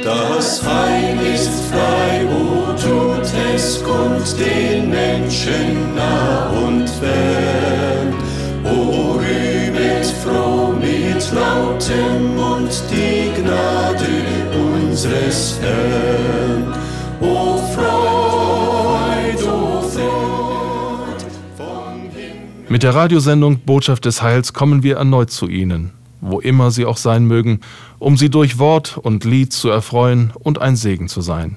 Das Heil ist frei, o tut es kund den Menschen nah und fern. O rühmet froh mit lautem Mund die Gnade unseres Herrn. O Freud, o Freud vom Himmel. Mit der Radiosendung Botschaft des Heils kommen wir erneut zu Ihnen wo immer sie auch sein mögen, um sie durch Wort und Lied zu erfreuen und ein Segen zu sein.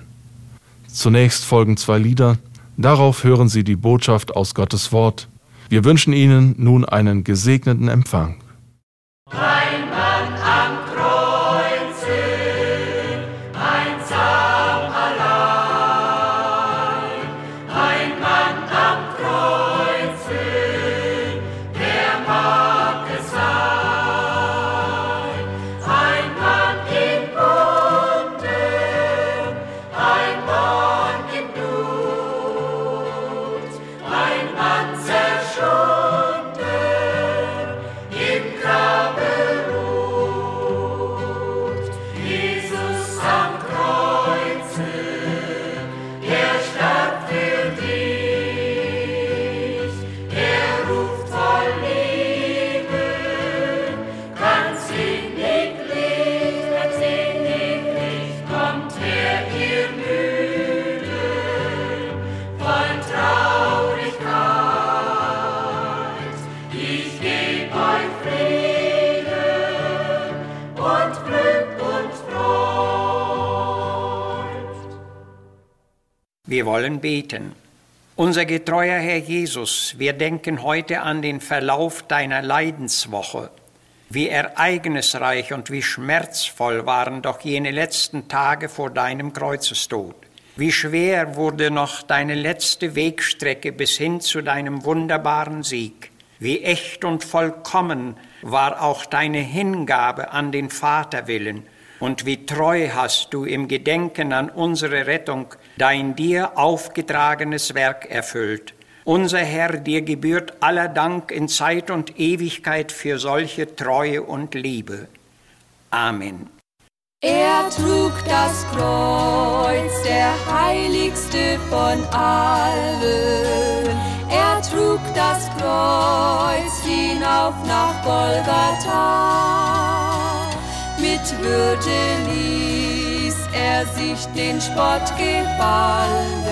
Zunächst folgen zwei Lieder, darauf hören Sie die Botschaft aus Gottes Wort. Wir wünschen Ihnen nun einen gesegneten Empfang. Wir wollen beten. Unser getreuer Herr Jesus, wir denken heute an den Verlauf deiner Leidenswoche. Wie ereignisreich und wie schmerzvoll waren doch jene letzten Tage vor deinem Kreuzestod. Wie schwer wurde noch deine letzte Wegstrecke bis hin zu deinem wunderbaren Sieg. Wie echt und vollkommen war auch deine Hingabe an den Vaterwillen und wie treu hast du im Gedenken an unsere Rettung dein dir aufgetragenes Werk erfüllt. Unser Herr, dir gebührt aller Dank in Zeit und Ewigkeit für solche Treue und Liebe. Amen. Er trug das Kreuz, der heiligste von allen. Er trug das Kreuz hinauf nach Golgatha mit Würde ließ er sich den Spott gefallen.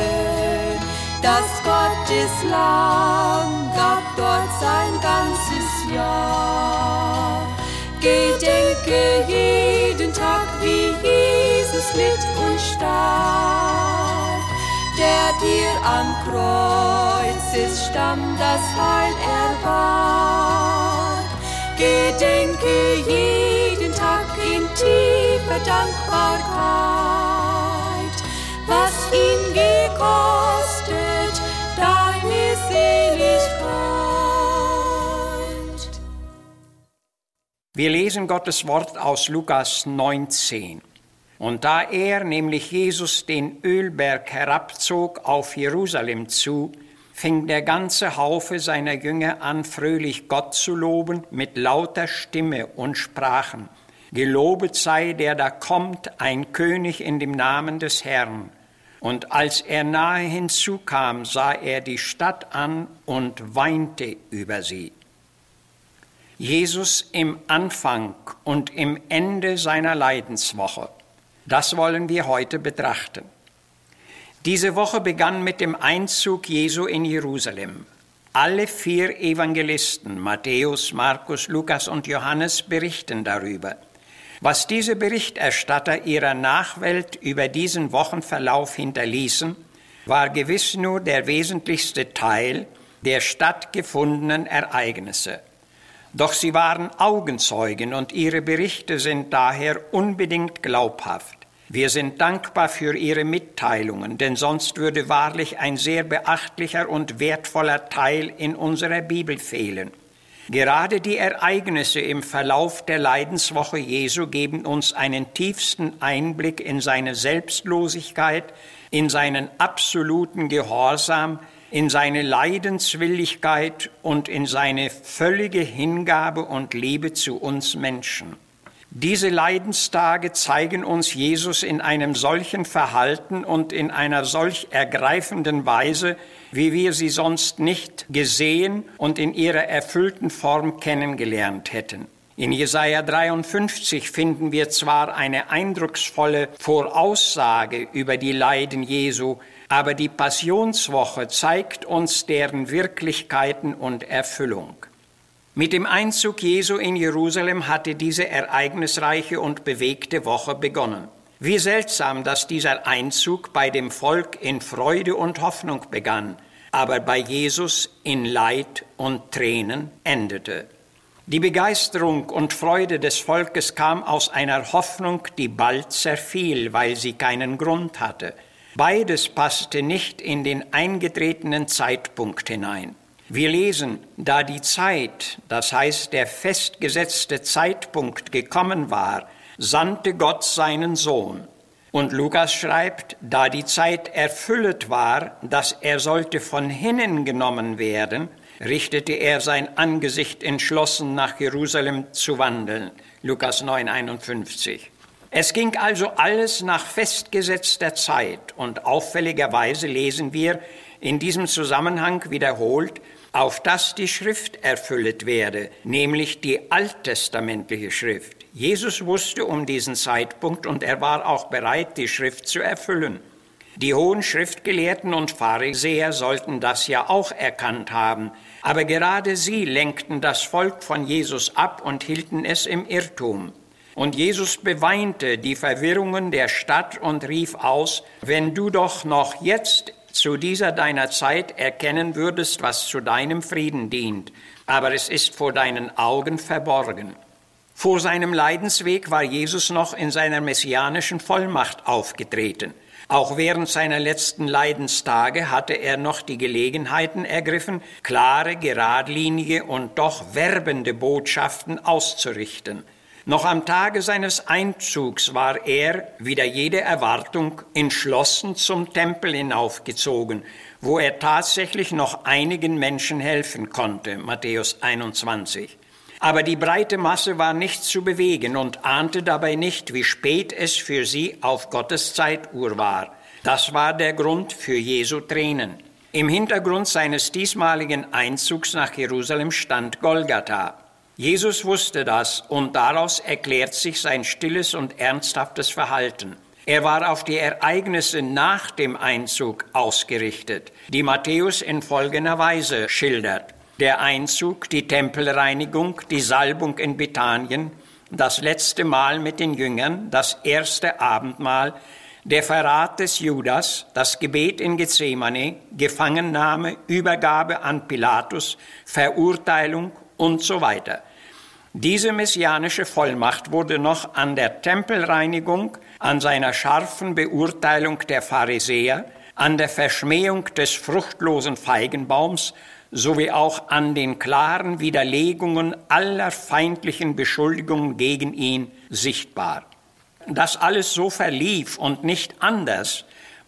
Das Gottes Lamm gab dort sein ganzes Jahr. Gedenke jeden Tag, wie Jesus mit uns starb, der dir am Kreuzesstamm das Heil erwarb. Gedenke jeden Tag in tiefer Dankbarkeit, was ihn gekostet, deine Seligkeit. Wir lesen Gottes Wort aus Lukas 19. Und da er, nämlich Jesus, den Ölberg herabzog auf Jerusalem zu, fing der ganze Haufe seiner Jünger an, fröhlich Gott zu loben mit lauter Stimme und sprachen, Gelobet sei der da kommt, ein König in dem Namen des Herrn. Und als er nahe hinzukam, sah er die Stadt an und weinte über sie. Jesus im Anfang und im Ende seiner Leidenswoche. Das wollen wir heute betrachten. Diese Woche begann mit dem Einzug Jesu in Jerusalem. Alle vier Evangelisten, Matthäus, Markus, Lukas und Johannes, berichten darüber. Was diese Berichterstatter ihrer Nachwelt über diesen Wochenverlauf hinterließen, war gewiss nur der wesentlichste Teil der stattgefundenen Ereignisse. Doch sie waren Augenzeugen und ihre Berichte sind daher unbedingt glaubhaft. Wir sind dankbar für Ihre Mitteilungen, denn sonst würde wahrlich ein sehr beachtlicher und wertvoller Teil in unserer Bibel fehlen. Gerade die Ereignisse im Verlauf der Leidenswoche Jesu geben uns einen tiefsten Einblick in seine Selbstlosigkeit, in seinen absoluten Gehorsam, in seine Leidenswilligkeit und in seine völlige Hingabe und Liebe zu uns Menschen. Diese Leidenstage zeigen uns Jesus in einem solchen Verhalten und in einer solch ergreifenden Weise, wie wir sie sonst nicht gesehen und in ihrer erfüllten Form kennengelernt hätten. In Jesaja 53 finden wir zwar eine eindrucksvolle Voraussage über die Leiden Jesu, aber die Passionswoche zeigt uns deren Wirklichkeiten und Erfüllung. Mit dem Einzug Jesu in Jerusalem hatte diese ereignisreiche und bewegte Woche begonnen. Wie seltsam, dass dieser Einzug bei dem Volk in Freude und Hoffnung begann, aber bei Jesus in Leid und Tränen endete. Die Begeisterung und Freude des Volkes kam aus einer Hoffnung, die bald zerfiel, weil sie keinen Grund hatte. Beides passte nicht in den eingetretenen Zeitpunkt hinein. Wir lesen, da die Zeit, das heißt der festgesetzte Zeitpunkt gekommen war, sandte Gott seinen Sohn. Und Lukas schreibt, da die Zeit erfüllet war, dass er sollte von hinnen genommen werden, richtete er sein Angesicht entschlossen nach Jerusalem zu wandeln. Lukas 9,51. Es ging also alles nach festgesetzter Zeit und auffälligerweise lesen wir in diesem Zusammenhang wiederholt, auf das die Schrift erfüllet werde, nämlich die alttestamentliche Schrift. Jesus wusste um diesen Zeitpunkt und er war auch bereit, die Schrift zu erfüllen. Die hohen Schriftgelehrten und Pharisäer sollten das ja auch erkannt haben, aber gerade sie lenkten das Volk von Jesus ab und hielten es im Irrtum. Und Jesus beweinte die Verwirrungen der Stadt und rief aus, wenn du doch noch jetzt zu dieser deiner Zeit erkennen würdest, was zu deinem Frieden dient, aber es ist vor deinen Augen verborgen. Vor seinem Leidensweg war Jesus noch in seiner messianischen Vollmacht aufgetreten. Auch während seiner letzten Leidenstage hatte er noch die Gelegenheiten ergriffen, klare, geradlinige und doch werbende Botschaften auszurichten. Noch am Tage seines Einzugs war er, wider jede Erwartung, entschlossen zum Tempel hinaufgezogen, wo er tatsächlich noch einigen Menschen helfen konnte. Matthäus 21. Aber die breite Masse war nicht zu bewegen und ahnte dabei nicht, wie spät es für sie auf Gottes Zeituhr war. Das war der Grund für Jesu Tränen. Im Hintergrund seines diesmaligen Einzugs nach Jerusalem stand Golgatha. Jesus wusste das und daraus erklärt sich sein stilles und ernsthaftes Verhalten. Er war auf die Ereignisse nach dem Einzug ausgerichtet, die Matthäus in folgender Weise schildert. Der Einzug, die Tempelreinigung, die Salbung in Bethanien, das letzte Mal mit den Jüngern, das erste Abendmahl, der Verrat des Judas, das Gebet in Gethsemane, Gefangennahme, Übergabe an Pilatus, Verurteilung und so weiter. Diese messianische Vollmacht wurde noch an der Tempelreinigung, an seiner scharfen Beurteilung der Pharisäer, an der Verschmähung des fruchtlosen Feigenbaums sowie auch an den klaren Widerlegungen aller feindlichen Beschuldigungen gegen ihn sichtbar. Dass alles so verlief und nicht anders,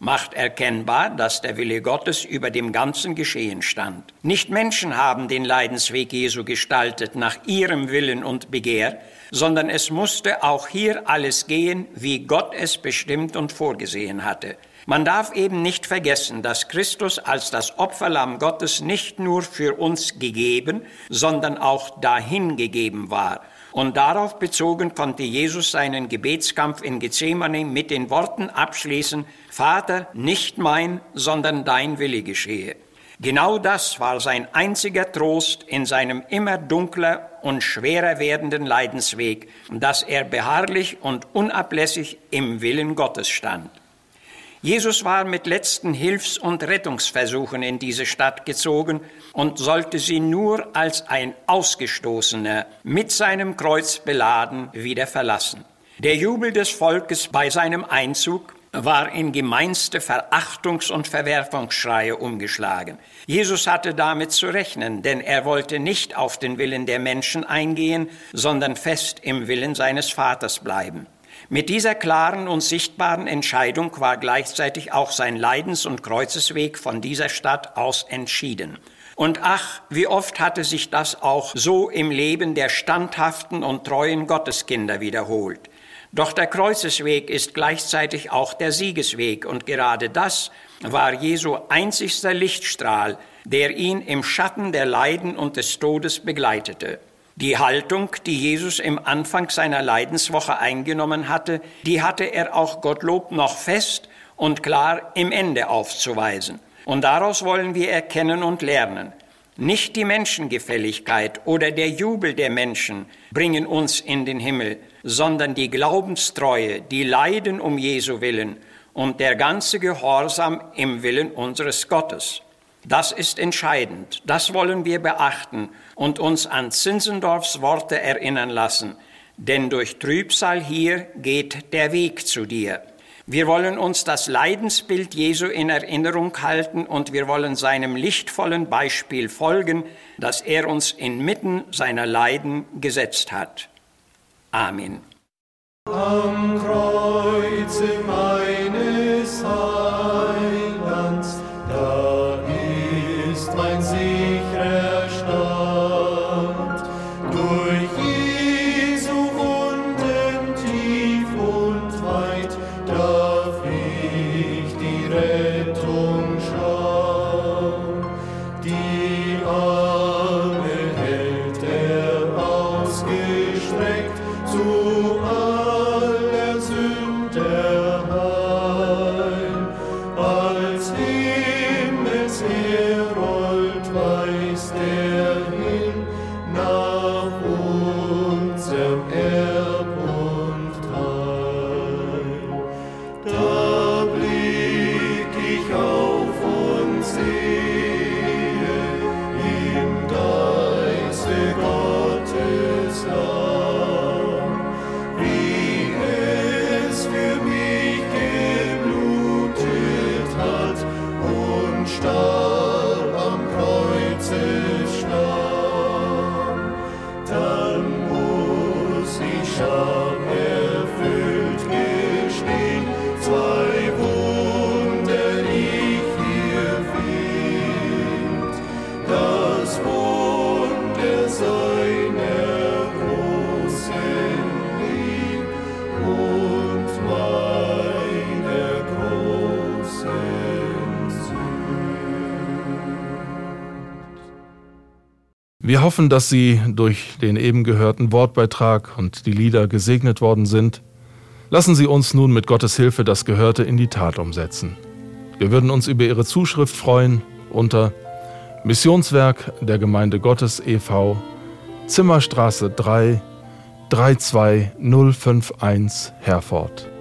macht erkennbar, dass der Wille Gottes über dem ganzen Geschehen stand. Nicht Menschen haben den Leidensweg Jesu gestaltet nach ihrem Willen und Begehr, sondern es musste auch hier alles gehen, wie Gott es bestimmt und vorgesehen hatte. Man darf eben nicht vergessen, dass Christus als das Opferlamm Gottes nicht nur für uns gegeben, sondern auch dahingegeben war und darauf bezogen konnte Jesus seinen Gebetskampf in Gethsemane mit den Worten abschließen, Vater, nicht mein, sondern dein Wille geschehe. Genau das war sein einziger Trost in seinem immer dunkler und schwerer werdenden Leidensweg, dass er beharrlich und unablässig im Willen Gottes stand. Jesus war mit letzten Hilfs- und Rettungsversuchen in diese Stadt gezogen und sollte sie nur als ein Ausgestoßener mit seinem Kreuz beladen wieder verlassen. Der Jubel des Volkes bei seinem Einzug war in gemeinste Verachtungs- und Verwerfungsschreie umgeschlagen. Jesus hatte damit zu rechnen, denn er wollte nicht auf den Willen der Menschen eingehen, sondern fest im Willen seines Vaters bleiben. Mit dieser klaren und sichtbaren Entscheidung war gleichzeitig auch sein Leidens- und Kreuzesweg von dieser Stadt aus entschieden. Und ach, wie oft hatte sich das auch so im Leben der standhaften und treuen Gotteskinder wiederholt. Doch der Kreuzesweg ist gleichzeitig auch der Siegesweg und gerade das war Jesu einzigster Lichtstrahl, der ihn im Schatten der Leiden und des Todes begleitete. Die Haltung, die Jesus im Anfang seiner Leidenswoche eingenommen hatte, die hatte er auch Gottlob noch fest und klar im Ende aufzuweisen. Und daraus wollen wir erkennen und lernen. Nicht die Menschengefälligkeit oder der Jubel der Menschen bringen uns in den Himmel, sondern die Glaubenstreue, die Leiden um Jesu willen und der ganze Gehorsam im Willen unseres Gottes. Das ist entscheidend, das wollen wir beachten und uns an Zinzendorfs Worte erinnern lassen, denn durch Trübsal hier geht der Weg zu dir. Wir wollen uns das Leidensbild Jesu in Erinnerung halten und wir wollen seinem lichtvollen Beispiel folgen, das er uns inmitten seiner Leiden gesetzt hat. Amen. Am Kreuze meines Sợ Wir hoffen, dass Sie durch den eben gehörten Wortbeitrag und die Lieder gesegnet worden sind. Lassen Sie uns nun mit Gottes Hilfe das Gehörte in die Tat umsetzen. Wir würden uns über Ihre Zuschrift freuen unter Missionswerk der Gemeinde Gottes e.V. Zimmerstraße 3 32051 Herford.